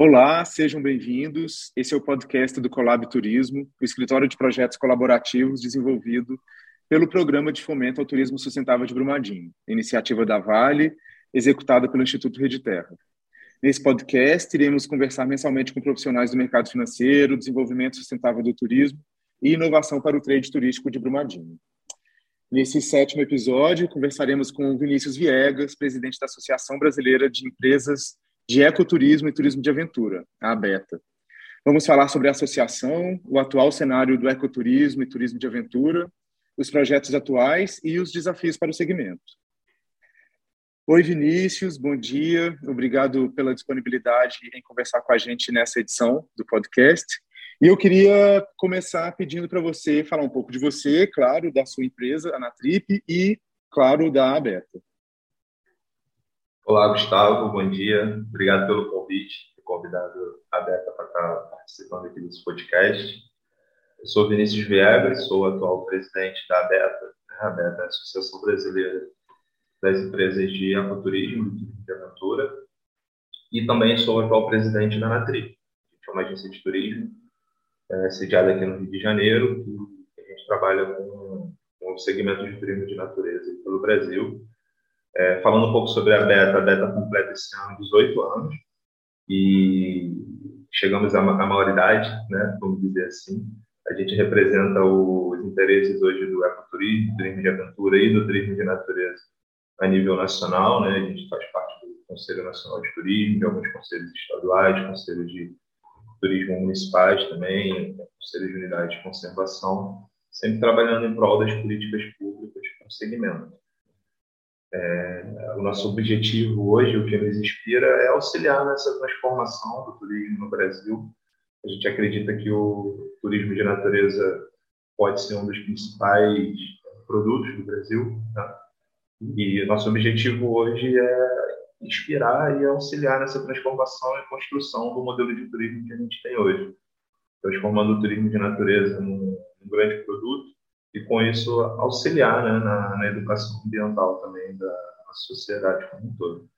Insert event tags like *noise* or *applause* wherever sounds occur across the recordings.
Olá, sejam bem-vindos. Esse é o podcast do Colab Turismo, o escritório de projetos colaborativos desenvolvido pelo Programa de Fomento ao Turismo Sustentável de Brumadinho, iniciativa da Vale, executada pelo Instituto Rede Terra. Nesse podcast, iremos conversar mensalmente com profissionais do mercado financeiro, desenvolvimento sustentável do turismo e inovação para o trade turístico de Brumadinho. Nesse sétimo episódio, conversaremos com Vinícius Viegas, presidente da Associação Brasileira de Empresas de Ecoturismo e Turismo de Aventura, a ABETA. Vamos falar sobre a associação, o atual cenário do ecoturismo e turismo de aventura, os projetos atuais e os desafios para o segmento. Oi, Vinícius, bom dia. Obrigado pela disponibilidade em conversar com a gente nessa edição do podcast. E eu queria começar pedindo para você falar um pouco de você, claro, da sua empresa, a Natrip, e, claro, da Abeta. Olá, Gustavo, bom dia. Obrigado pelo convite, ter convidado a Beta para estar participando aqui desse podcast. Eu sou Vinícius Viegas, sou atual presidente da Beta. A Beta é a Associação Brasileira das Empresas de Ecoturismo e Aventura. E também sou atual presidente da Natri, que é uma agência de turismo é, sediada aqui no Rio de Janeiro, que a gente trabalha com, com o segmento de turismo de natureza pelo Brasil é, falando um pouco sobre a Beta, a Beta completa esse ano 18 anos e chegamos à, à maioridade, né, vamos dizer assim. A gente representa os interesses hoje do ecoturismo, turismo de aventura e do turismo de natureza a nível nacional, né? A gente faz parte do Conselho Nacional de Turismo, de alguns conselhos estaduais, conselhos de turismo municipais também, conselhos de unidade de conservação, sempre trabalhando em prol das políticas públicas para o segmento. É, o nosso objetivo hoje, o que nos inspira, é auxiliar nessa transformação do turismo no Brasil. A gente acredita que o turismo de natureza pode ser um dos principais produtos do Brasil. Tá? E nosso objetivo hoje é inspirar e auxiliar nessa transformação e construção do modelo de turismo que a gente tem hoje, transformando o turismo de natureza num, num grande produto e com isso auxiliar né, na, na, educação ambiental também da sociedade como um todo.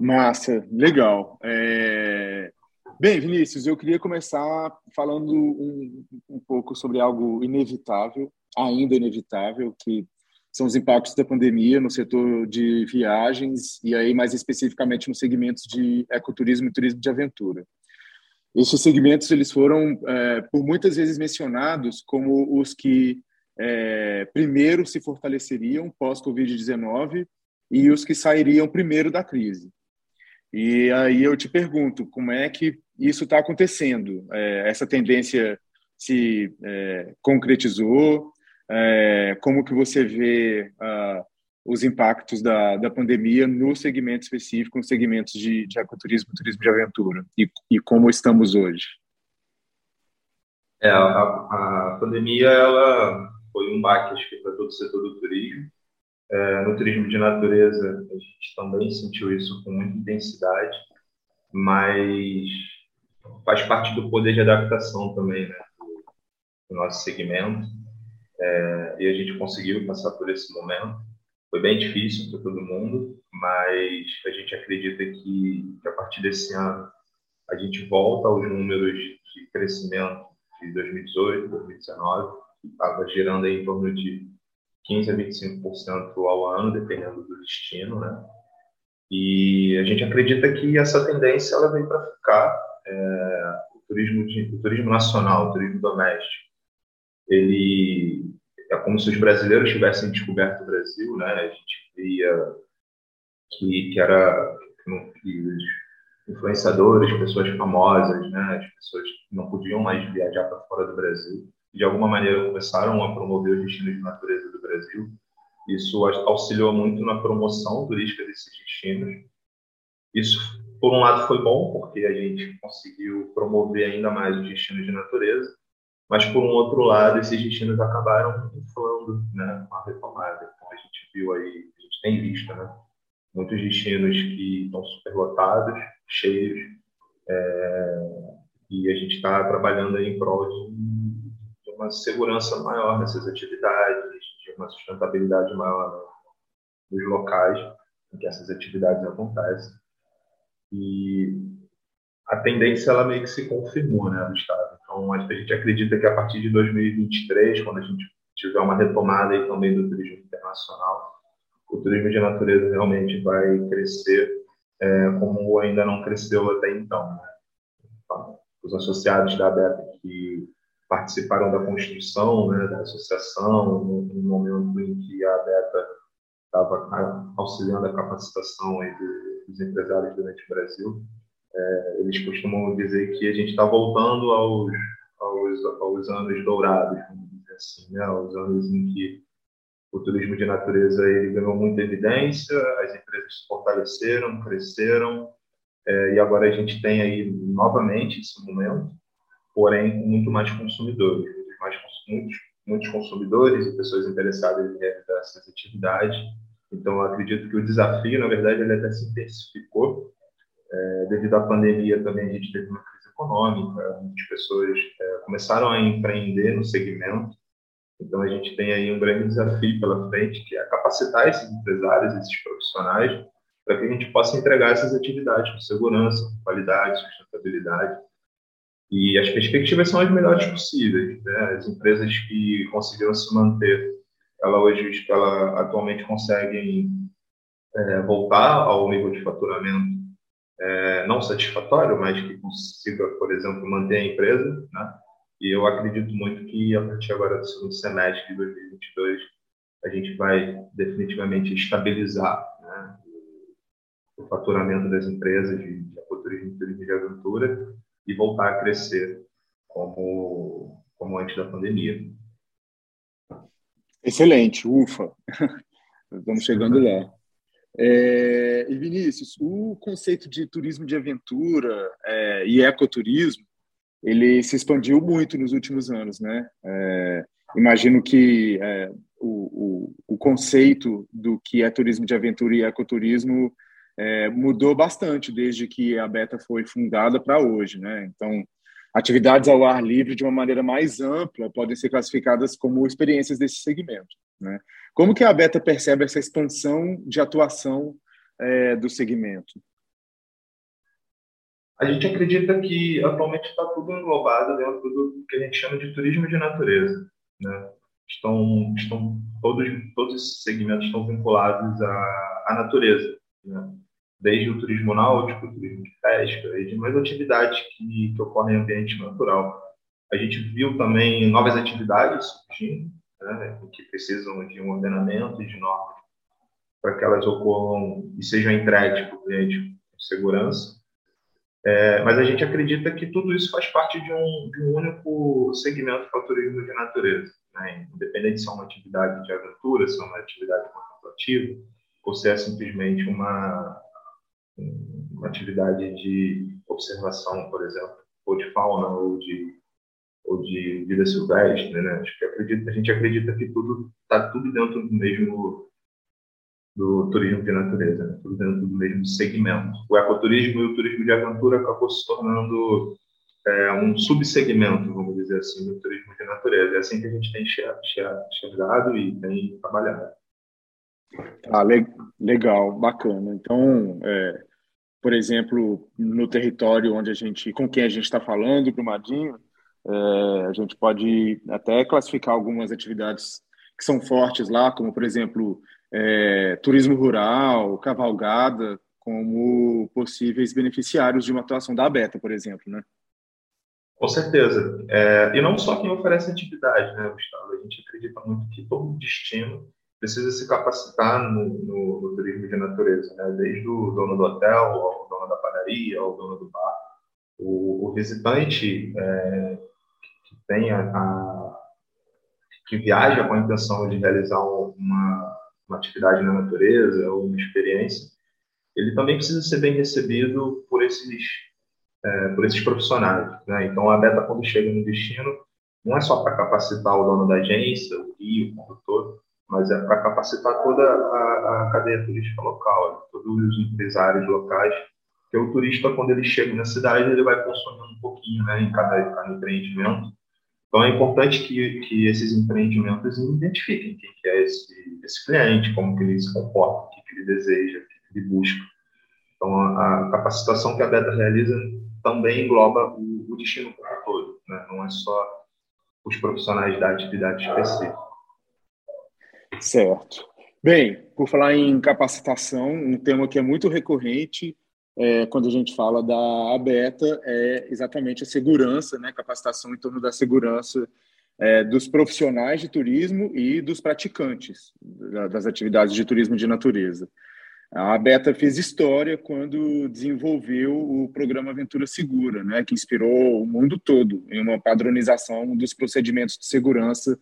Massa, legal. É... Bem, Vinícius, eu queria começar falando um, um pouco sobre algo inevitável, ainda inevitável, que são os impactos da pandemia no setor de viagens e aí mais especificamente nos segmentos de ecoturismo e turismo de aventura. Esses segmentos eles foram é, por muitas vezes mencionados como os que é, primeiro se fortaleceriam pós Covid-19 e os que sairiam primeiro da crise. E aí eu te pergunto, como é que isso está acontecendo? É, essa tendência se é, concretizou? É, como que você vê os impactos da, da pandemia no segmento específico, nos segmentos de, de ecoturismo, turismo de aventura, e, e como estamos hoje? É, a, a pandemia ela foi um baque acho que para todo o setor do turismo. É, no turismo de natureza a gente também sentiu isso com muita intensidade, mas faz parte do poder de adaptação também, né, do, do nosso segmento. É, e a gente conseguiu passar por esse momento. Foi bem difícil para todo mundo, mas a gente acredita que, que a partir desse ano a gente volta aos números de crescimento de 2018, 2019, que estava girando em torno de 15 a 25% ao ano, dependendo do destino, né? E a gente acredita que essa tendência ela vem para ficar. É, o turismo de, o turismo nacional, o turismo doméstico, ele é como se os brasileiros tivessem descoberto o Brasil, né? A gente via que, que era que os influenciadores, pessoas famosas, né? As pessoas não podiam mais viajar para fora do Brasil, de alguma maneira começaram a promover os destinos de natureza do Brasil. Isso auxiliou muito na promoção turística desses destinos. Isso, por um lado, foi bom, porque a gente conseguiu promover ainda mais os destinos de natureza, mas, por um outro lado, esses destinos acabaram inflando né, com a retomada. Então, a gente viu aí, a gente tem visto, né? Muitos destinos que estão superlotados, cheios, é, e a gente está trabalhando em prol de, de, uma segurança maior nessas atividades, de uma sustentabilidade maior nos locais em que essas atividades acontecem. E a tendência ela meio que se confirmou, né, no estado. Então, a gente acredita que a partir de 2023, quando a gente tiver uma retomada aí também do turismo internacional, o turismo de natureza realmente vai crescer é, como ainda não cresceu até então. Né? Os associados da Beta que participaram da construção né, da associação, no, no momento em que a Beta estava auxiliando a capacitação dos empresários durante o Brasil, é, eles costumam dizer que a gente está voltando aos, aos, aos, anos dourados, vamos dizer assim, né? aos anos em que o turismo de natureza ele ganhou muita evidência, as empresas se fortaleceram, cresceram, é, e agora a gente tem aí novamente esse momento, porém com muito mais consumidores, mais, muitos, muitos consumidores e pessoas interessadas em realizar essas atividades. Então, acredito que o desafio, na verdade, ele até se intensificou é, devido à pandemia também a gente teve uma crise econômica, muitas pessoas é, começaram a empreender no segmento. Então a gente tem aí um grande desafio pela frente, que é capacitar esses empresários, esses profissionais, para que a gente possa entregar essas atividades com segurança, com qualidade, sustentabilidade. E as perspectivas são as melhores possíveis. Né? As empresas que conseguiram se manter, ela hoje, ela atualmente conseguem é, voltar ao nível de faturamento é, não satisfatório, mas que consiga, por exemplo, manter a empresa, né? E eu acredito muito que a partir agora do segundo semestre de 2022 a gente vai definitivamente estabilizar né, o faturamento das empresas de, de ecoturismo e turismo de aventura e voltar a crescer como, como antes da pandemia. Excelente, ufa! *laughs* Estamos chegando lá. É, e Vinícius, o conceito de turismo de aventura é, e ecoturismo, ele se expandiu muito nos últimos anos, né? É, imagino que é, o, o, o, conceito do que é turismo de aventura e ecoturismo é, mudou bastante desde que a Beta foi fundada para hoje, né? Então, atividades ao ar livre de uma maneira mais ampla podem ser classificadas como experiências desse segmento, né? Como que a Beta percebe essa expansão de atuação é, do segmento? A gente acredita que atualmente está tudo englobado dentro do que a gente chama de turismo de natureza. Né? Estão, estão todos, todos esses segmentos estão vinculados à, à natureza. Né? Desde o turismo náutico, o turismo de pesca e demais atividades que, que ocorrem em ambiente natural. A gente viu também novas atividades surgindo, né, que precisam de um ordenamento e de normas para que elas ocorram e sejam entregues para o cliente com segurança. É, mas a gente acredita que tudo isso faz parte de um, de um único segmento para o turismo de natureza. Né? Independente se é uma atividade de aventura, se é uma atividade contemplativa, ou se é simplesmente uma, uma atividade de observação, por exemplo, ou de fauna, ou de ou de vida silvestre, né? Acho que a gente acredita que tudo está tudo dentro do mesmo do turismo de natureza, né? tudo dentro do mesmo segmento. O ecoturismo e o turismo de aventura acabou se tornando é, um subsegmento, vamos dizer assim, do turismo de natureza. É assim que a gente tem enxergado e tem trabalhado. Ah, legal, bacana. Então, é, por exemplo, no território onde a gente, com quem a gente está falando, Brumadinho, é, a gente pode até classificar algumas atividades que são fortes lá, como, por exemplo, é, turismo rural, cavalgada, como possíveis beneficiários de uma atuação da ABETA, por exemplo, né? Com certeza. É, e não só quem oferece atividade, né, Gustavo? A gente acredita muito que todo destino precisa se capacitar no, no, no turismo de natureza, né? desde o dono do hotel, ao dono da padaria, ao dono do bar. O, o visitante é, tem a, a, que viaja com a intenção de realizar uma, uma atividade na natureza ou uma experiência, ele também precisa ser bem recebido por esses é, por esses profissionais. Né? Então, a beta, quando chega no destino, não é só para capacitar o dono da agência, o guia, o condutor, mas é para capacitar toda a, a, cadeia turística local, né? todos os empresários locais, que o turista, quando ele chega na cidade, ele vai consumindo um pouquinho né, em cada, cada empreendimento, então, é importante que, que esses empreendimentos identifiquem quem que é esse, esse cliente, como que ele se comporta, o que, que ele deseja, o que ele busca. Então, a, a capacitação que a Beta realiza também engloba o, o destino como todo, né? não é só os profissionais da atividade específica. Certo. Bem, por falar em capacitação, um tema que é muito recorrente é, quando a gente fala da Beta é exatamente a segurança, né? capacitação em torno da segurança é, dos profissionais de turismo e dos praticantes das atividades de turismo de natureza. A Beta fez história quando desenvolveu o programa Aventura Segura, né, que inspirou o mundo todo em uma padronização dos procedimentos de segurança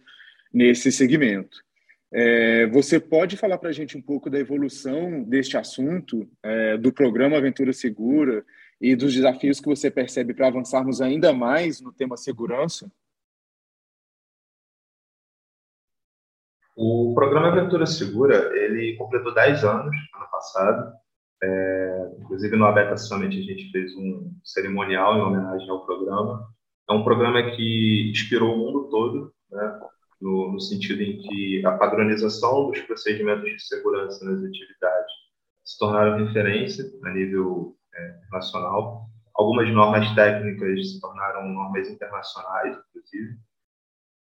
nesse segmento. É, você pode falar para a gente um pouco da evolução deste assunto, é, do programa Aventura Segura e dos desafios que você percebe para avançarmos ainda mais no tema segurança? O programa Aventura Segura, ele completou 10 anos, ano passado. É, inclusive, no Abeta Summit, a gente fez um cerimonial em homenagem ao programa. É um programa que inspirou o mundo todo, né, no, no sentido em que a padronização dos procedimentos de segurança nas atividades se tornaram referência a nível é, nacional. Algumas normas técnicas se tornaram normas internacionais, inclusive.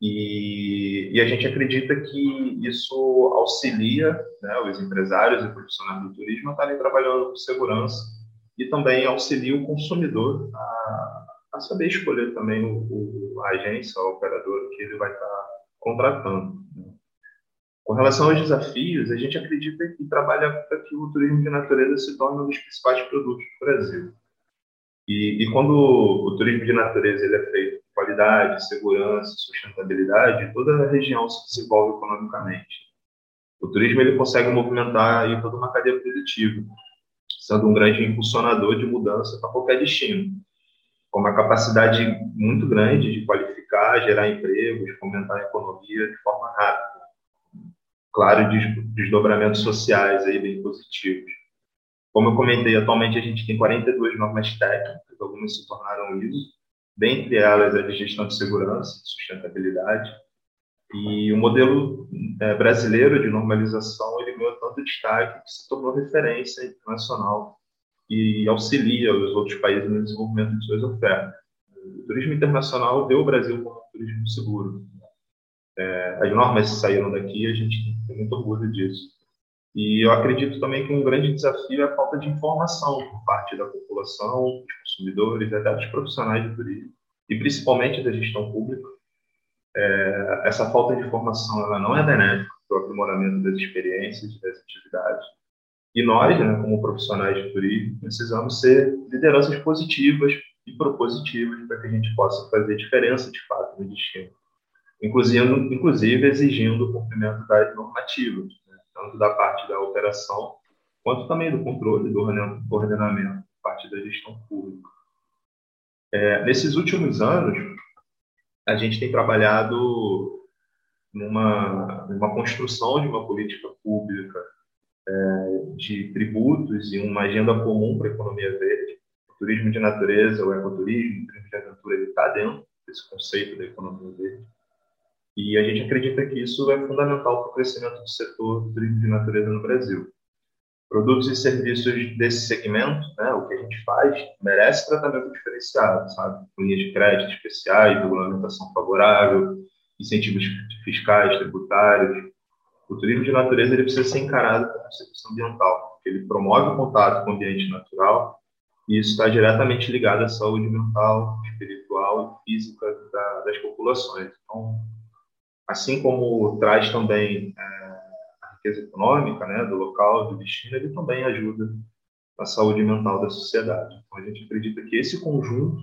E, e, a gente acredita que isso auxilia né, os empresários e profissionais do turismo a estarem trabalhando com segurança e também auxilia o consumidor a, a saber escolher também o, o, a agência, o operador que ele vai estar contratando. Né. Com relação aos desafios, a gente acredita que trabalha para que o turismo de natureza se torne um dos principais produtos do Brasil. E, e quando o turismo de natureza ele é feito qualidade, segurança, sustentabilidade, toda a região se desenvolve economicamente. O turismo ele consegue movimentar aí toda uma cadeia produtiva, sendo um grande impulsionador de mudança para qualquer destino, com uma capacidade muito grande de qualificar, gerar empregos, fomentar a economia de forma rápida. Claro, desdobramentos sociais aí bem positivos. Como eu comentei, atualmente a gente tem 42 normas técnicas, algumas se tornaram ISO, dentre elas a de gestão de segurança sustentabilidade. E o modelo é, brasileiro de normalização ele ganhou tanto destaque que se tornou referência internacional e auxilia os outros países no desenvolvimento de suas ofertas. O turismo internacional vê o Brasil como um turismo seguro. É, as normas saíram daqui a gente tem muito orgulho disso. E eu acredito também que um grande desafio é a falta de informação por parte da população, dos consumidores, até dos profissionais de turismo, e principalmente da gestão pública. É, essa falta de informação ela não é benéfica para o aprimoramento das experiências, das atividades. E nós, né, como profissionais de turismo, precisamos ser lideranças positivas e propositivas para que a gente possa fazer diferença de fato no destino, inclusive, inclusive exigindo o cumprimento das normativas tanto da parte da operação, quanto também do controle, do ordenamento, parte da gestão pública. É, nesses últimos anos, a gente tem trabalhado numa, numa construção de uma política pública de tributos e uma agenda comum para a economia verde. O turismo de natureza, o ecoturismo, o turismo de aventura, ele está dentro desse conceito da economia verde. E a gente acredita que isso é fundamental para o crescimento do setor do turismo de natureza no Brasil. Produtos e serviços desse segmento, né, o que a gente faz, merece tratamento diferenciado, sabe? Linhas de crédito especiais, regulamentação favorável, incentivos fiscais, tributários. O turismo de natureza ele precisa ser encarado como serviço ambiental, porque ele promove o contato com o ambiente natural e isso está diretamente ligado à saúde mental, espiritual e física da, das populações. Então, assim como traz também é, a riqueza econômica né, do local, do destino, ele também ajuda na saúde mental da sociedade. Então, a gente acredita que esse conjunto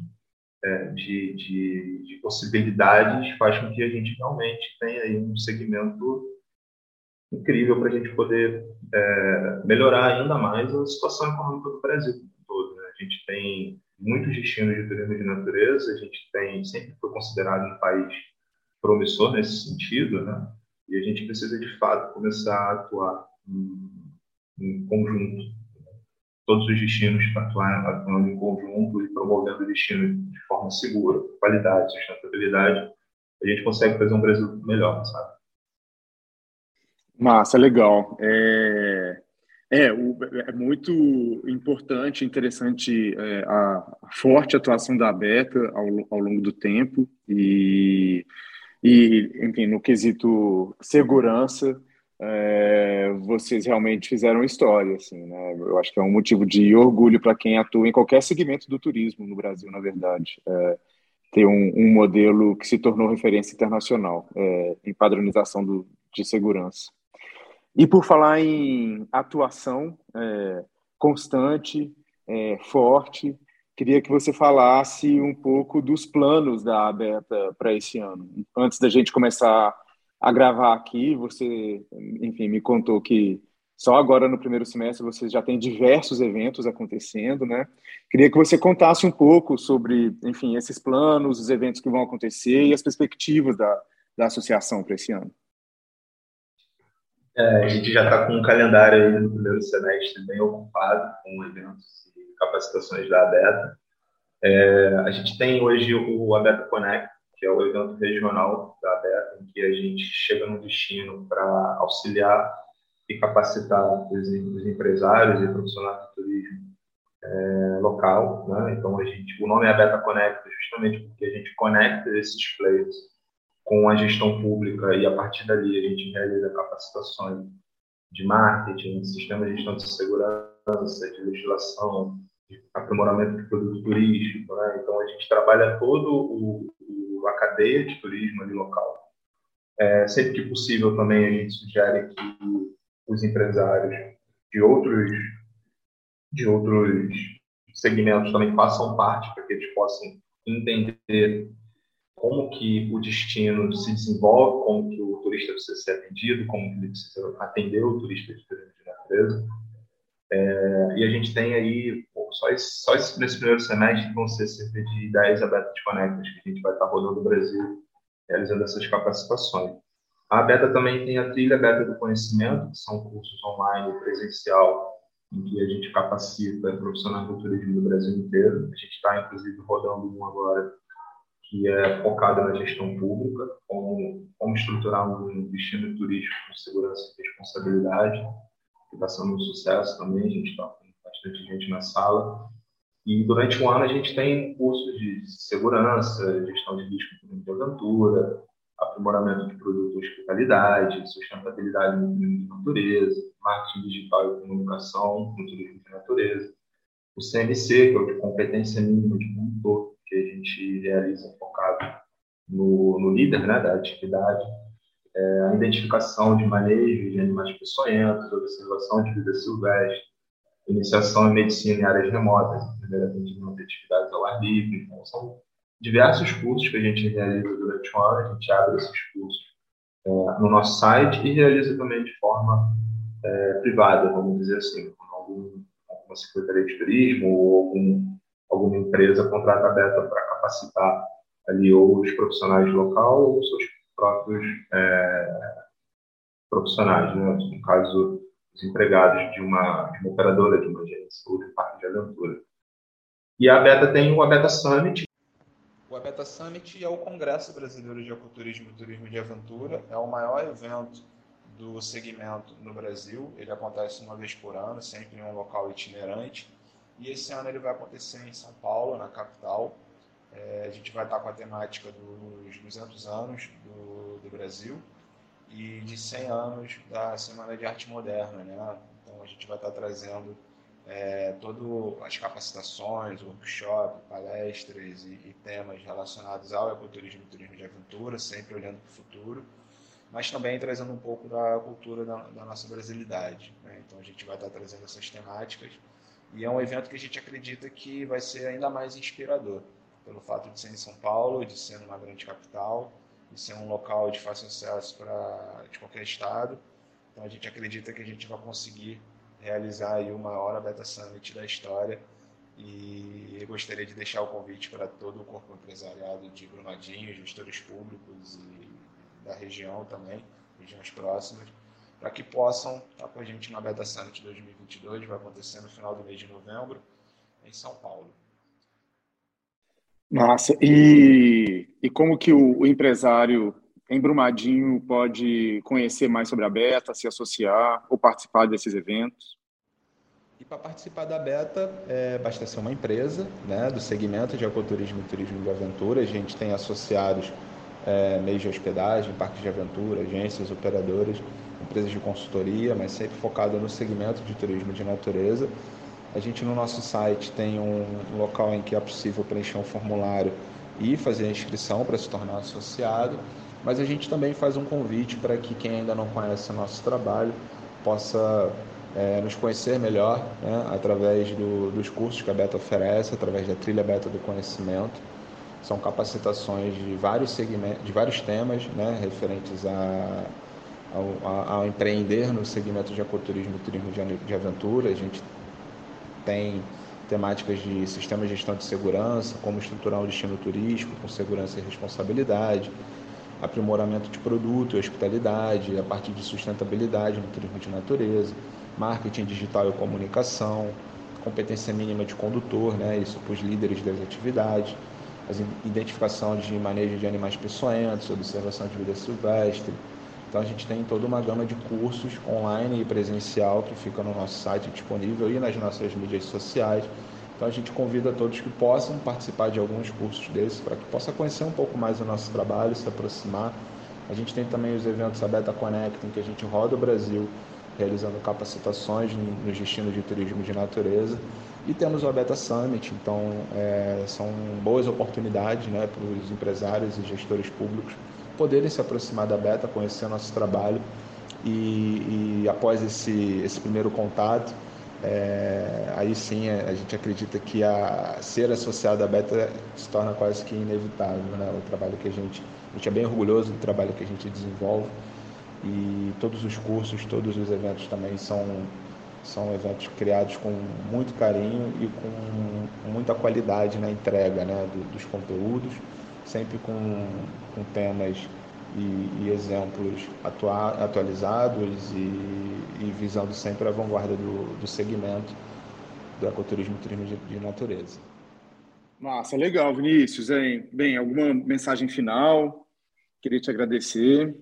é, de, de, de, possibilidades faz com que a gente realmente tenha aí um segmento incrível para a gente poder é, melhorar ainda mais a situação econômica do Brasil todo. Né? A gente tem muitos destinos de turismo de natureza, a gente tem sempre foi considerado um país promissor nesse sentido, né? E a gente precisa de fato começar a atuar em, em conjunto. Todos os destinos atuando, atuando em conjunto e promovendo o destino de forma segura, qualidade, sustentabilidade, a gente consegue fazer um Brasil melhor, sabe? Massa, legal. É... É, o, é muito importante, interessante é, a forte atuação da Beta ao, ao longo do tempo e, e, enfim, no quesito segurança, é, vocês realmente fizeram história, assim, né? Eu acho que é um motivo de orgulho para quem atua em qualquer segmento do turismo no Brasil, na verdade. É, ter um, um, modelo que se tornou referência internacional é, em padronização do, de segurança. E por falar em atuação é, constante, é, forte, queria que você falasse um pouco dos planos da Abeta para esse ano. Antes da gente começar a gravar aqui, você, enfim, me contou que só agora no primeiro semestre você já tem diversos eventos acontecendo, né? Queria que você contasse um pouco sobre, enfim, esses planos, os eventos que vão acontecer e as perspectivas da, da associação para esse ano. É, a gente já está com um calendário aí no primeiro semestre bem ocupado com eventos e capacitações da ABETA. É, a gente tem hoje o ABETA Connect, que é o evento regional da ABETA, em que a gente chega no destino para auxiliar e capacitar os, os, empresários e profissionais do turismo é, local. Né? Então, a gente, o nome é ABETA Connect justamente porque a gente conecta esses players com a gestão pública e a partir dali a gente realiza capacitações de marketing, sistema de gestão de segurança, de legislação, de aprimoramento de produto turístico. Né? Então a gente trabalha todo o, o, a cadeia de turismo ali local. É, sempre que possível também a gente sugere que os empresários de outros de outros segmentos também façam parte para que eles possam entender como que o destino se desenvolve, como que o turista precisa ser atendido, como que ele precisa atender o turista de natureza. É, e a gente tem aí, só, esse, só esse, nesse primeiro semestre, vão ser cerca de 10 abertas conectas que a gente vai estar rodando no Brasil, realizando essas capacitações. A Beta também tem a trilha Beta do Conhecimento, que são cursos online presencial, em que a gente capacita profissionais do turismo do Brasil inteiro. A gente está, inclusive, rodando um agora que é focada na gestão pública, como, como estruturar um destino turístico com segurança e responsabilidade, que está sendo um sucesso também, a gente está com bastante gente na sala. E durante o ano a gente tem cursos de segurança, gestão de risco de aventura, aprimoramento de produto de hospitalidade, sustentabilidade no turismo de natureza, marketing digital e comunicação no turismo de natureza. O CMC, que é o de competência mínima de condutor, que a gente realiza focado no, no líder né, da atividade, é, a identificação de manejo de animais peçonhentos, observação de vida silvestre, iniciação em medicina em áreas remotas, atendimento de atividades ao ar livre. Então, são diversos cursos que a gente realiza durante o ano, a gente abre esses cursos é, no nosso site e realiza também de forma é, privada, vamos dizer assim, com algum, alguma secretaria de turismo ou algum alguma empresa contrata a Beta para capacitar ali ou os profissionais local ou os seus próprios é, profissionais, né? no caso, os empregados de uma, de uma operadora, de uma agência ou de um parque de aventura. E a Beta tem o Abeta Summit. O Abeta Summit é o Congresso Brasileiro de Ecoturismo e Turismo de Aventura, é o maior evento do segmento no Brasil. Ele acontece uma vez por ano, sempre em um local itinerante. E esse ano ele vai acontecer em São Paulo, na capital. É, a gente vai estar com a temática dos 200 anos do, do Brasil e de 100 anos da Semana de Arte Moderna. Né? Então a gente vai estar trazendo é, todas as capacitações, workshop, palestras e, e, temas relacionados ao ecoturismo e turismo de aventura, sempre olhando para o futuro, mas também trazendo um pouco da cultura da, da nossa brasilidade. Né? Então a gente vai estar trazendo essas temáticas e é um evento que a gente acredita que vai ser ainda mais inspirador, pelo fato de ser em São Paulo, de ser numa grande capital, de ser um local de fácil acesso para de qualquer estado. Então a gente acredita que a gente vai conseguir realizar aí o maior Beta Summit da história. E eu gostaria de deixar o convite para todo o corpo empresariado de Brumadinho, gestores públicos e da região também, regiões próximas, para que possam estar com a gente na Beta Summit 2022, vai acontecer no final do mês de novembro, em São Paulo. Massa. E, e como que o, o empresário em Brumadinho pode conhecer mais sobre a Beta, se associar ou participar desses eventos? E para participar da beta, é, basta ser uma empresa né, do segmento de ecoturismo e turismo de aventura. A gente tem associados é, meios de hospedagem, parques de aventura, agências, operadoras, empresas de consultoria, mas sempre focado no segmento de turismo de natureza. A gente no nosso site tem um local em que é possível preencher um formulário e fazer a inscrição para se tornar associado, mas a gente também faz um convite para que quem ainda não conhece o nosso trabalho possa é, nos conhecer melhor né, através do, dos cursos que a Beta oferece, através da trilha Beta do Conhecimento. São capacitações de vários segmentos, de vários temas né, referentes a, ao, ao, empreender no segmento de ecoturismo e turismo de, de aventura. A gente tem temáticas de sistema de gestão de segurança, como estruturar um destino turístico com segurança e responsabilidade, aprimoramento de produto e hospitalidade, a parte de sustentabilidade no turismo de natureza, marketing digital e comunicação, competência mínima de condutor, né, isso para os líderes das atividades, identificação de manejo de animais peçonhentos, observação de vida silvestre. Então a gente tem toda uma gama de cursos online e presencial que fica no nosso site disponível e nas nossas mídias sociais. Então a gente convida todos que possam participar de alguns cursos desses para que possa conhecer um pouco mais o nosso trabalho, se aproximar. A gente tem também os eventos a Beta Connect, em que a gente roda o Brasil realizando capacitações nos destinos de turismo de natureza. E temos o Abeta Summit, então é, são boas oportunidades né, para os empresários e gestores públicos poderem se aproximar da Beta, conhecer nosso trabalho e, e após esse, esse primeiro contato, é, aí sim a, gente acredita que a, ser associado à Beta se torna quase que inevitável. Né? O trabalho que a gente, a gente é bem orgulhoso do trabalho que a gente desenvolve e todos os cursos, todos os eventos também são são eventos criados com muito carinho e com muita qualidade na entrega né, dos conteúdos, sempre com, com temas e, e exemplos atua, atualizados e, e, visando sempre a vanguarda do, do segmento do ecoturismo e turismo de, de natureza. Massa, legal, Vinícius. Hein? Bem, alguma mensagem final? Queria te agradecer.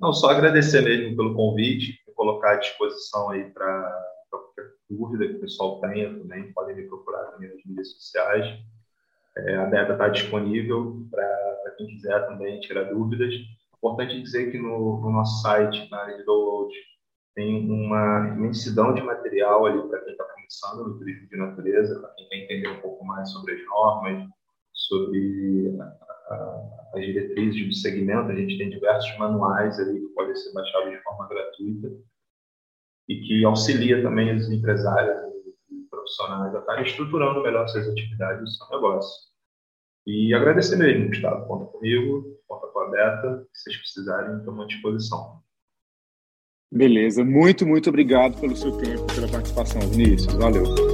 Não, só agradecer mesmo pelo convite, colocar à disposição aí para qualquer dúvida que o pessoal tenha também, podem me procurar também nas mídias sociais. É, a beta está disponível para quem quiser também tirar dúvidas. Importante dizer que no, no nosso site, na área de download, tem uma imensidão de material ali para quem está começando no turismo de natureza, para quem quer entender um pouco mais sobre as normas, sobre as diretrizes do segmento, a gente tem diversos manuais ali que podem ser baixados de forma gratuita e que auxilia também os empresários e profissionais a estarem estruturando melhor suas atividades e seu negócio. E agradecer mesmo, Gustavo. Conta comigo, conta com a Beta. Se vocês precisarem, estamos à disposição. Beleza. Muito, muito obrigado pelo seu tempo, pela participação, Vinícius. Valeu.